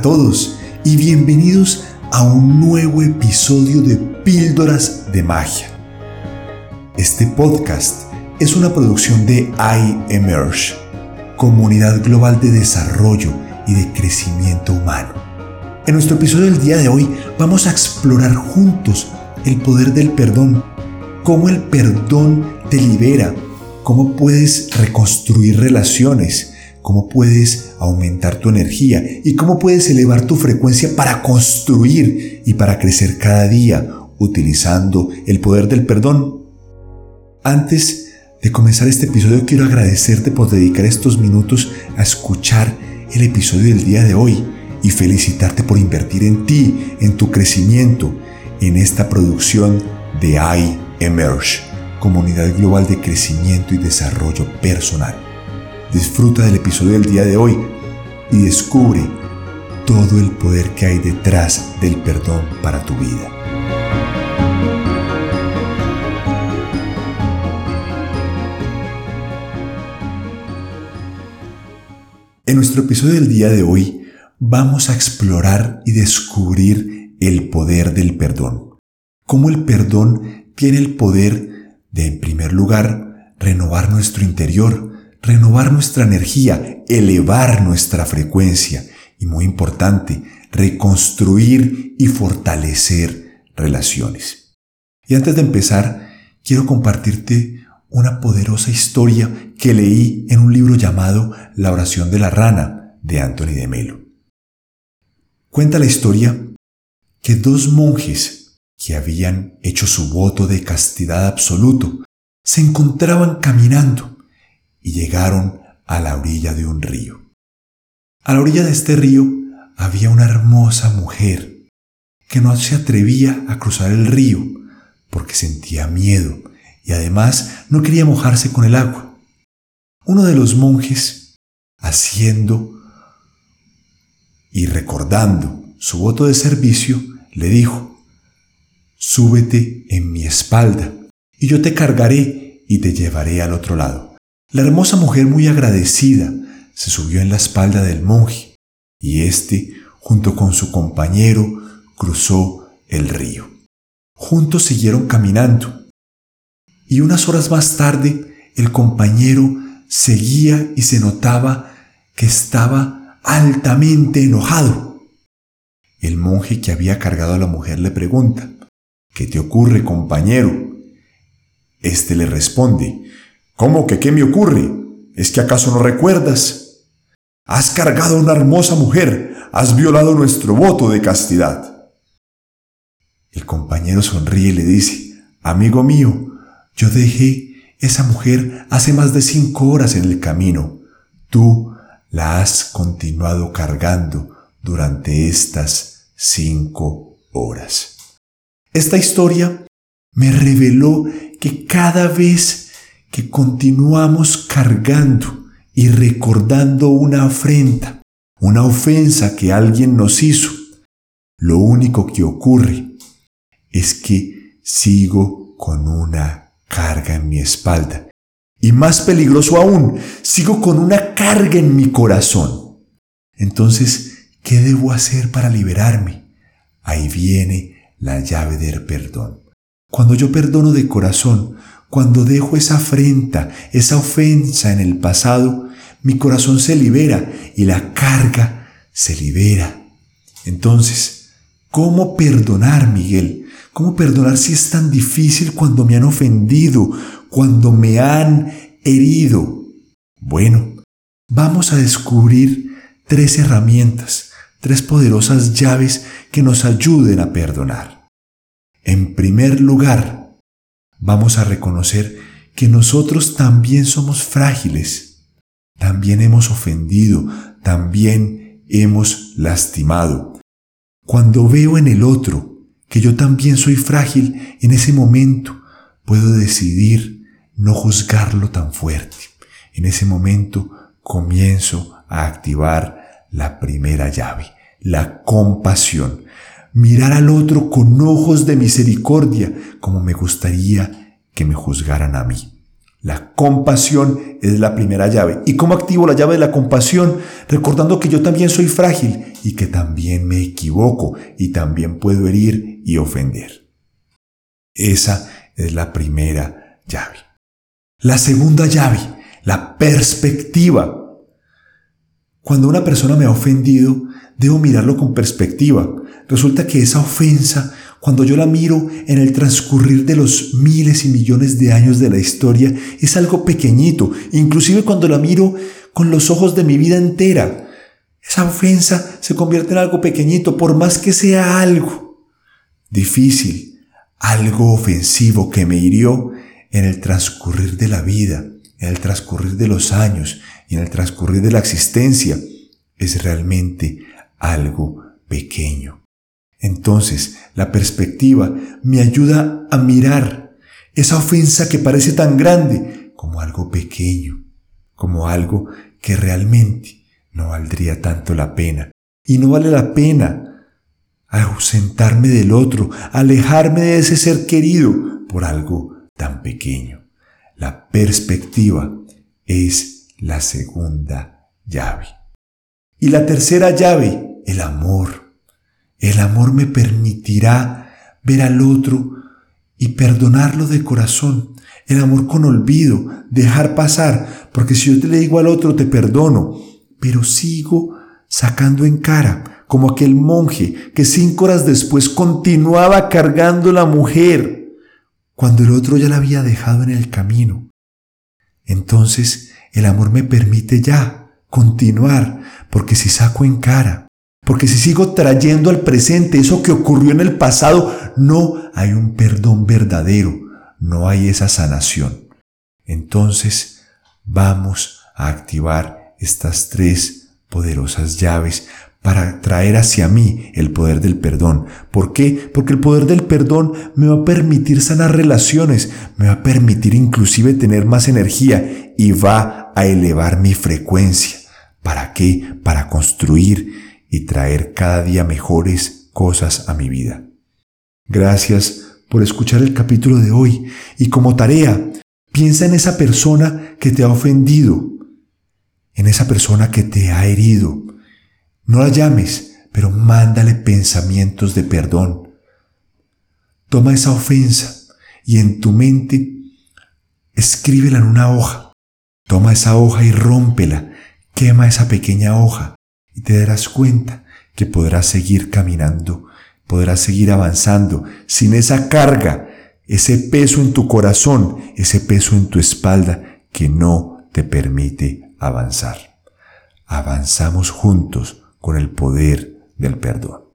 todos y bienvenidos a un nuevo episodio de Píldoras de Magia. Este podcast es una producción de iEmerge, comunidad global de desarrollo y de crecimiento humano. En nuestro episodio del día de hoy vamos a explorar juntos el poder del perdón, cómo el perdón te libera, cómo puedes reconstruir relaciones, cómo puedes aumentar tu energía y cómo puedes elevar tu frecuencia para construir y para crecer cada día utilizando el poder del perdón. Antes de comenzar este episodio quiero agradecerte por dedicar estos minutos a escuchar el episodio del día de hoy y felicitarte por invertir en ti, en tu crecimiento, en esta producción de iEmerge, comunidad global de crecimiento y desarrollo personal. Disfruta del episodio del día de hoy y descubre todo el poder que hay detrás del perdón para tu vida. En nuestro episodio del día de hoy vamos a explorar y descubrir el poder del perdón. Cómo el perdón tiene el poder de, en primer lugar, renovar nuestro interior, renovar nuestra energía, elevar nuestra frecuencia y muy importante, reconstruir y fortalecer relaciones. Y antes de empezar, quiero compartirte una poderosa historia que leí en un libro llamado La oración de la rana de Anthony de Melo. Cuenta la historia que dos monjes que habían hecho su voto de castidad absoluto se encontraban caminando llegaron a la orilla de un río. A la orilla de este río había una hermosa mujer que no se atrevía a cruzar el río porque sentía miedo y además no quería mojarse con el agua. Uno de los monjes, haciendo y recordando su voto de servicio, le dijo, Súbete en mi espalda y yo te cargaré y te llevaré al otro lado. La hermosa mujer muy agradecida se subió en la espalda del monje y éste, junto con su compañero, cruzó el río. Juntos siguieron caminando y unas horas más tarde el compañero seguía y se notaba que estaba altamente enojado. El monje que había cargado a la mujer le pregunta, ¿Qué te ocurre, compañero? Este le responde, ¿Cómo que qué me ocurre? ¿Es que acaso no recuerdas? Has cargado a una hermosa mujer, has violado nuestro voto de castidad. El compañero sonríe y le dice, Amigo mío, yo dejé esa mujer hace más de cinco horas en el camino. Tú la has continuado cargando durante estas cinco horas. Esta historia me reveló que cada vez que continuamos cargando y recordando una afrenta, una ofensa que alguien nos hizo, lo único que ocurre es que sigo con una carga en mi espalda. Y más peligroso aún, sigo con una carga en mi corazón. Entonces, ¿qué debo hacer para liberarme? Ahí viene la llave del perdón. Cuando yo perdono de corazón, cuando dejo esa afrenta, esa ofensa en el pasado, mi corazón se libera y la carga se libera. Entonces, ¿cómo perdonar, Miguel? ¿Cómo perdonar si es tan difícil cuando me han ofendido, cuando me han herido? Bueno, vamos a descubrir tres herramientas, tres poderosas llaves que nos ayuden a perdonar. En primer lugar, vamos a reconocer que nosotros también somos frágiles, también hemos ofendido, también hemos lastimado. Cuando veo en el otro que yo también soy frágil, en ese momento puedo decidir no juzgarlo tan fuerte. En ese momento comienzo a activar la primera llave, la compasión mirar al otro con ojos de misericordia, como me gustaría que me juzgaran a mí. La compasión es la primera llave. ¿Y cómo activo la llave de la compasión? Recordando que yo también soy frágil y que también me equivoco y también puedo herir y ofender. Esa es la primera llave. La segunda llave, la perspectiva. Cuando una persona me ha ofendido, debo mirarlo con perspectiva. Resulta que esa ofensa cuando yo la miro en el transcurrir de los miles y millones de años de la historia, es algo pequeñito, inclusive cuando la miro con los ojos de mi vida entera. Esa ofensa se convierte en algo pequeñito, por más que sea algo difícil, algo ofensivo que me hirió en el transcurrir de la vida, en el transcurrir de los años y en el transcurrir de la existencia, es realmente algo pequeño. Entonces, la perspectiva me ayuda a mirar esa ofensa que parece tan grande como algo pequeño, como algo que realmente no valdría tanto la pena. Y no vale la pena ausentarme del otro, alejarme de ese ser querido por algo tan pequeño. La perspectiva es la segunda llave. Y la tercera llave, el amor. El amor me permitirá ver al otro y perdonarlo de corazón. El amor con olvido, dejar pasar, porque si yo te le digo al otro te perdono, pero sigo sacando en cara, como aquel monje que cinco horas después continuaba cargando la mujer, cuando el otro ya la había dejado en el camino. Entonces el amor me permite ya continuar, porque si saco en cara, porque si sigo trayendo al presente eso que ocurrió en el pasado, no hay un perdón verdadero, no hay esa sanación. Entonces vamos a activar estas tres poderosas llaves para traer hacia mí el poder del perdón. ¿Por qué? Porque el poder del perdón me va a permitir sanar relaciones, me va a permitir inclusive tener más energía y va a elevar mi frecuencia. ¿Para qué? Para construir y traer cada día mejores cosas a mi vida. Gracias por escuchar el capítulo de hoy y como tarea, piensa en esa persona que te ha ofendido, en esa persona que te ha herido. No la llames, pero mándale pensamientos de perdón. Toma esa ofensa y en tu mente escríbela en una hoja. Toma esa hoja y rómpela. Quema esa pequeña hoja y te darás cuenta que podrás seguir caminando, podrás seguir avanzando sin esa carga, ese peso en tu corazón, ese peso en tu espalda que no te permite avanzar. Avanzamos juntos con el poder del perdón.